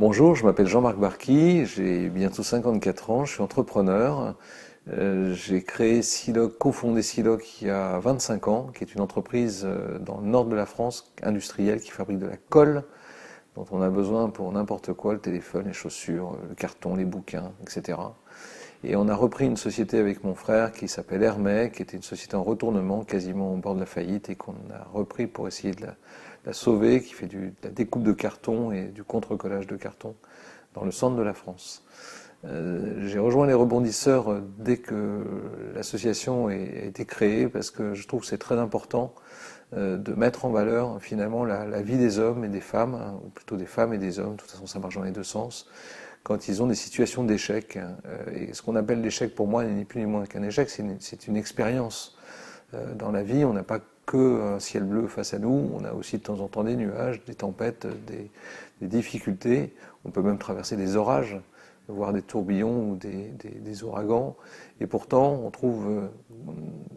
Bonjour, je m'appelle Jean-Marc Barqui, j'ai bientôt 54 ans, je suis entrepreneur. Euh, j'ai créé Siloc, cofondé Siloc il y a 25 ans, qui est une entreprise euh, dans le nord de la France, industrielle, qui fabrique de la colle, dont on a besoin pour n'importe quoi, le téléphone, les chaussures, le carton, les bouquins, etc. Et on a repris une société avec mon frère qui s'appelle Hermès, qui était une société en retournement, quasiment au bord de la faillite, et qu'on a repris pour essayer de sauver, qui fait de la découpe de carton et du contre-collage de carton dans le centre de la France. Euh, j'ai rejoint les rebondisseurs dès que l'association a été créée parce que je trouve que c'est très important euh, de mettre en valeur finalement la, vie des hommes et des femmes, hein, ou plutôt des femmes et des hommes, de toute façon ça marche dans les deux sens, quand ils ont des situations d'échec. Euh, et ce qu'on appelle l'échec pour moi n'est ni plus ni moins qu'un échec, c'est une, expérience. dans la vie, on n'a pas que un ciel bleu face à nous, on a aussi de temps en temps des nuages, des tempêtes, des, des difficultés, on peut même traverser des orages voir des tourbillons ou des, ouragans. Et pourtant, on trouve euh,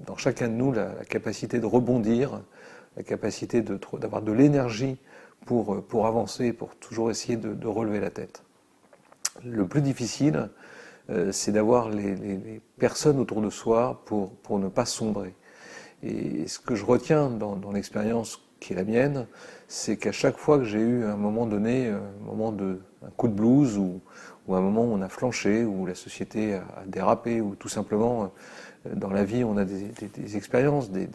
dans chacun de nous la, capacité de rebondir, la capacité d'avoir de, l'énergie pour, euh, avancer, pour toujours essayer de, relever la tête. Le plus difficile, euh, c'est d'avoir les, personnes autour de soi pour ne pas sombrer. Et ce que je retiens dans, l'expérience qui est la mienne, c'est qu'à chaque fois que j'ai eu un moment donné, un moment de un coup de blues ou, un moment où on a flanché, où la société a, dérapé, ou tout simplement euh, dans la vie on a des, expériences, des,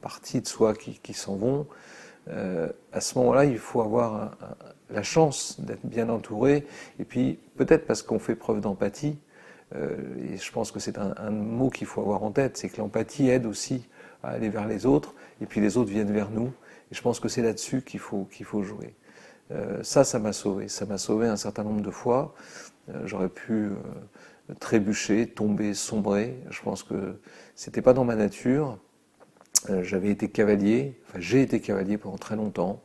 parties de soi qui, s'en vont. Euh, à ce moment-là, il faut avoir la chance d'être bien entouré, et puis peut-être parce qu'on fait preuve d'empathie, euh, et je pense que c'est un, mot qu'il faut avoir en tête, c'est que l'empathie aide aussi à aller vers les autres, et puis les autres viennent vers nous, et je pense que c'est là-dessus qu'il faut, faut jouer. Euh, ça, ça m'a sauvé. Ça m'a sauvé un certain nombre de fois. Euh, j'aurais pu euh, trébucher, tomber, sombrer. Je pense que c'était pas dans ma nature. J'avais été cavalier, enfin j'ai été cavalier pendant très longtemps.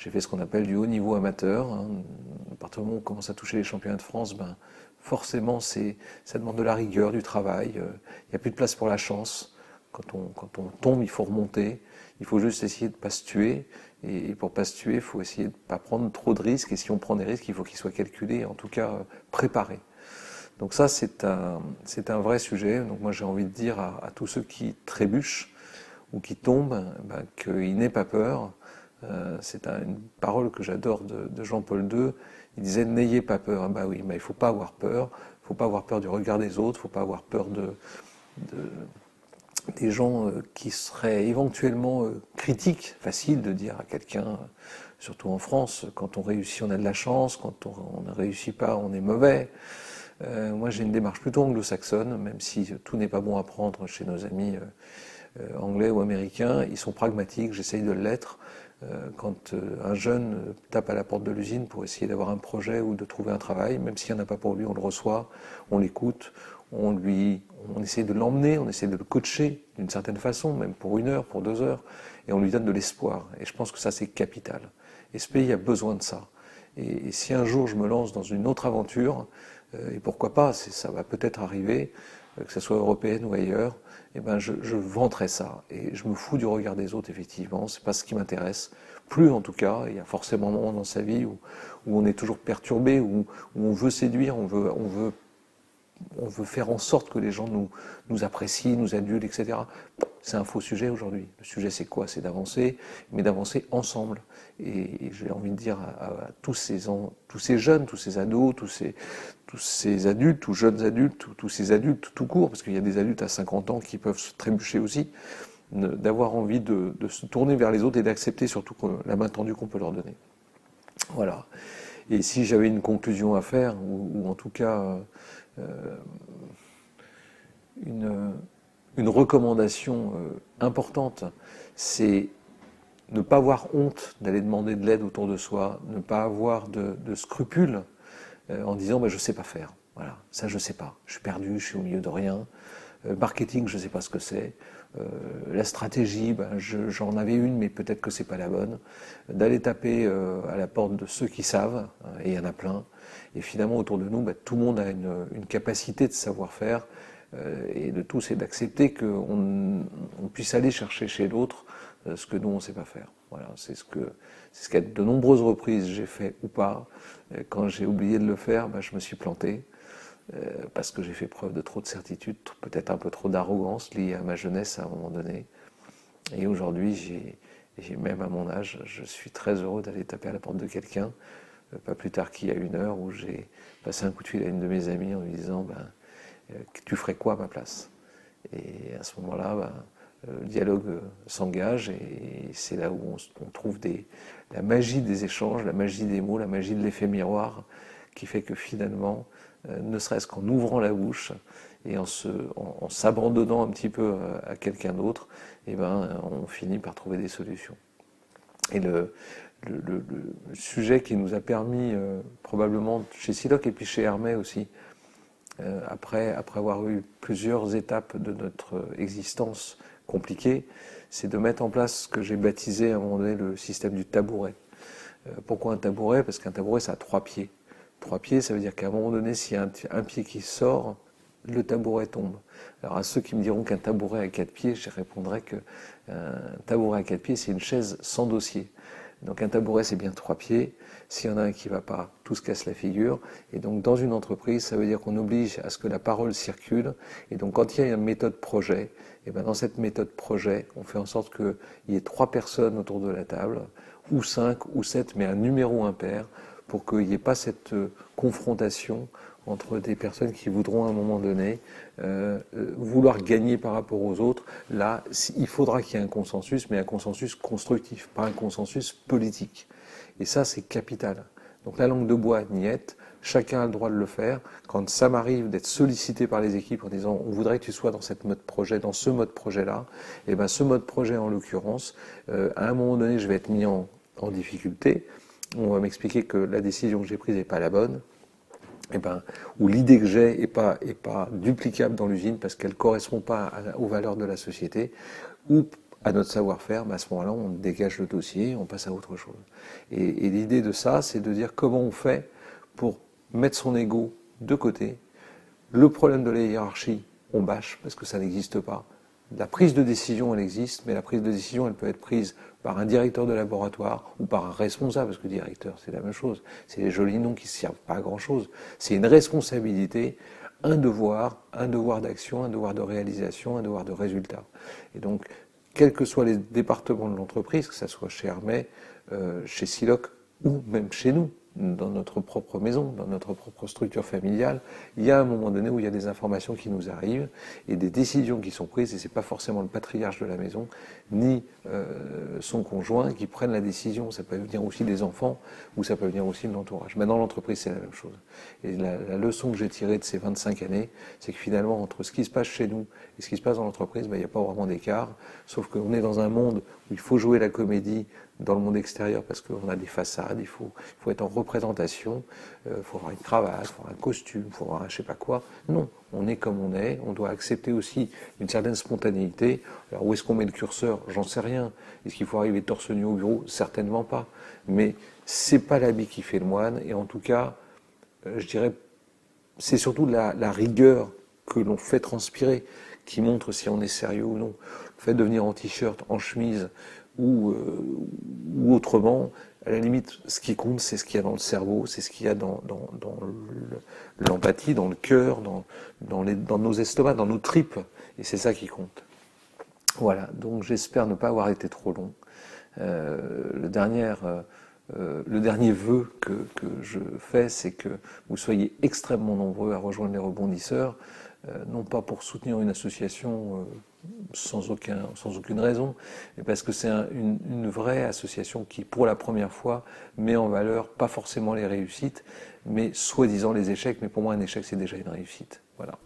J'ai fait ce qu'on appelle du haut niveau amateur. Hein. À partir du moment où on commence à toucher les championnats de France, ben, forcément c'est, ça demande de la rigueur, du travail. Il n'y a plus de place pour la chance. Quand on, quand on tombe, il faut remonter. Il faut juste essayer de ne pas se tuer. Et, pour pas se tuer, il faut essayer de ne pas prendre trop de risques. Et si on prend des risques, il faut qu'ils soient calculés, en tout cas préparés. Donc ça, c'est un, c'est un vrai sujet. Donc moi, j'ai envie de dire à, tous ceux qui trébuchent ou qui tombent, ben, qu'ils n'aient pas peur. Euh, c'est une parole que j'adore de, Jean-Paul II. Il disait n'ayez pas peur. Ben oui, mais il faut pas avoir peur. Il faut pas avoir peur du regard des autres. Il faut pas avoir peur de, de des gens euh, qui seraient éventuellement euh, critiques, facile de dire à quelqu'un, surtout en France, quand on réussit on a de la chance, quand on, ne réussit pas on est mauvais. Moi j'ai une démarche plutôt anglo-saxonne, même si tout n'est pas bon à prendre chez nos amis anglais ou américains, ils sont pragmatiques, j'essaye de l'être. Quand un jeune tape à la porte de l'usine pour essayer d'avoir un projet ou de trouver un travail, même s'il n'y en a pas pour lui, on le reçoit, on l'écoute, on lui, on essaie de l'emmener, on essaie de le coacher d'une certaine façon, même pour une heure, pour deux heures, et on lui donne de l'espoir. Et je pense que ça, c'est capital. Et ce pays a besoin de ça. Et, si un jour je me lance dans une autre aventure, euh, et pourquoi pas, ça va peut-être arriver, euh, que ce soit européenne ou ailleurs, eh ben je, je vanterai ça. Et je me fous du regard des autres, effectivement, c'est pas ce qui m'intéresse. Plus en tout cas, il y a forcément un moment dans sa vie où, où on est toujours perturbé, où, où on veut séduire, on veut, on veut on veut faire en sorte que les gens nous, apprécient, nous adulent, etc. C'est un faux sujet aujourd'hui. Le sujet, c'est quoi? C'est d'avancer, mais d'avancer ensemble. Et, j'ai envie de dire à, tous, ces, jeunes, tous ces ados, tous ces, adultes, tous jeunes adultes, tous, ces adultes tout court, parce qu'il y a des adultes à 50 ans qui peuvent se trébucher aussi, d'avoir envie de, se tourner vers les autres et d'accepter surtout la main tendue qu'on peut leur donner. Voilà. Et si j'avais une conclusion à faire, ou, en tout cas euh, une, une, recommandation euh, importante, c'est ne pas avoir honte d'aller demander de l'aide autour de soi, ne pas avoir de, scrupules euh, en disant bah, je ne sais pas faire. Voilà, ça je ne sais pas. Je suis perdu, je suis au milieu de rien. marketing, je ne sais pas ce que c'est. La stratégie, ben, j'en avais une, mais peut-être que c'est pas la bonne. D'aller taper à la porte de ceux qui savent, hein, et il y en a plein. Et finalement, autour de nous, bah, tout le monde a une, capacité de savoir-faire. Euh, et de tout, c'est d'accepter qu'on on puisse aller chercher chez l'autre ce que nous on ne sait pas faire. Voilà, c'est ce que c'est ce qu'à de nombreuses reprises j'ai fait ou pas. Quand j'ai oublié de le faire, ben, je me suis planté parce que j'ai fait preuve de trop de certitude, peut-être un peu trop d'arrogance liée à ma jeunesse à un moment donné. Et aujourd'hui, j'ai même à mon âge, je suis très heureux d'aller taper à la porte de quelqu'un, pas plus tard qu'il y a une heure où j'ai passé un coup de fil à une de mes amies en lui disant ben, tu ferais quoi à ma place? Et à ce moment-là, ben, le dialogue s'engage et c'est là où on, trouve la magie des échanges, la magie des mots, la magie de l'effet miroir qui fait que finalement, euh, ne serait-ce qu'en ouvrant la bouche et en, s'abandonnant un petit peu à, quelqu'un d'autre, eh ben, on finit par trouver des solutions. Et le, sujet qui nous a permis, euh, probablement chez Siloc et puis chez Hermès aussi, euh, après, après avoir eu plusieurs étapes de notre existence compliquée, c'est de mettre en place ce que j'ai baptisé à un moment donné le système du tabouret. Euh, pourquoi un tabouret? Parce qu'un tabouret, ça a trois pieds. Trois pieds, ça veut dire qu'à un moment donné, s'il y a un, pied qui sort, le tabouret tombe. Alors à ceux qui me diront qu'un tabouret à quatre pieds, je répondrai que un tabouret à quatre pieds, c'est une chaise sans dossier. Donc un tabouret, c'est bien trois pieds. S'il y en a un qui ne va pas, tout se casse la figure. Et donc dans une entreprise, ça veut dire qu'on oblige à ce que la parole circule. Et donc quand il y a une méthode projet, et bien dans cette méthode projet, on fait en sorte qu'il y ait trois personnes autour de la table, ou cinq, ou sept, mais un numéro impair, pour qu'il n'y ait pas cette euh, confrontation entre des personnes qui voudront à un moment donné euh, euh, vouloir gagner par rapport aux autres. Là, il faudra qu'il y ait un consensus, mais un consensus constructif, pas un consensus politique. Et ça, c'est capital. Donc la langue de bois, niette, chacun a le droit de le faire. Quand ça m'arrive d'être sollicité par les équipes en disant on voudrait que tu sois dans cette mode projet, dans ce mode projet-là, et eh ben ce mode projet en l'occurrence, à un moment donné, je vais être mis en difficulté. On va m'expliquer que la décision que j'ai prise n'est pas la bonne. Eh ben, où l'idée que j'ai n'est pas, duplicable dans l'usine parce qu'elle ne correspond pas aux valeurs de la société, ou à notre savoir-faire, mais à ce moment-là, on dégage le dossier, on passe à autre chose. Et, et l'idée de ça, c'est de dire comment on fait pour mettre son ego de côté. Le problème de la hiérarchie, on bâche parce que ça n'existe pas. La prise de décision, elle existe, mais la prise de décision, elle peut être prise par un directeur de laboratoire ou par un responsable, parce que directeur, c'est la même chose. C'est des jolis noms qui ne servent pas à grand-chose. C'est une responsabilité, un devoir, un devoir d'action, un devoir de réalisation, un devoir de résultat. Et donc, quels que soient les départements de l'entreprise, que ce soit chez Hermès, euh, chez Siloc ou même chez nous, dans notre propre maison, dans notre propre structure familiale, il y a un moment donné où il y a des informations qui nous arrivent et des décisions qui sont prises, et c'est pas forcément le patriarche de la maison, ni euh, son conjoint qui prennent la décision. Ça peut venir aussi des enfants, ou ça peut venir aussi de l'entourage. Mais dans l'entreprise, c'est la même chose. Et la, leçon que j'ai tirée de ces 25 années, c'est que finalement, entre ce qui se passe chez nous et ce qui se passe dans l'entreprise, ben, il n'y a pas vraiment d'écart, sauf qu'on est dans un monde il faut jouer la comédie dans le monde extérieur parce qu'on a des façades, il faut, être en représentation, il euh, faut avoir une cravate, il faut avoir un costume, il faut avoir un je sais pas quoi. Non, on est comme on est, on doit accepter aussi une certaine spontanéité. Alors où est-ce qu'on met le curseur? J'en sais rien. Est-ce qu'il faut arriver torse nu au bureau? Certainement pas. Mais c'est pas l'habit qui fait le moine, et en tout cas, euh, je dirais, c'est surtout la rigueur que l'on fait transpirer qui montre si on est sérieux ou non. Fait de venir en t-shirt, en chemise, ou, euh, ou autrement, à la limite, ce qui compte, c'est ce qu'il y a dans le cerveau, c'est ce qu'il y a dans, l'empathie, dans le cœur, dans, nos estomacs, dans nos tripes. Et c'est ça qui compte. Voilà, donc j'espère ne pas avoir été trop long. Euh, le, dernier, euh, le dernier vœu que je fais, c'est que vous soyez extrêmement nombreux à rejoindre les rebondisseurs, non pas pour soutenir une association sans, aucun, sans aucune raison, parce que c'est une, une, vraie association qui, pour la première fois, met en valeur pas forcément les réussites, mais soi-disant les échecs. Mais pour moi, un échec, c'est déjà une réussite. Voilà.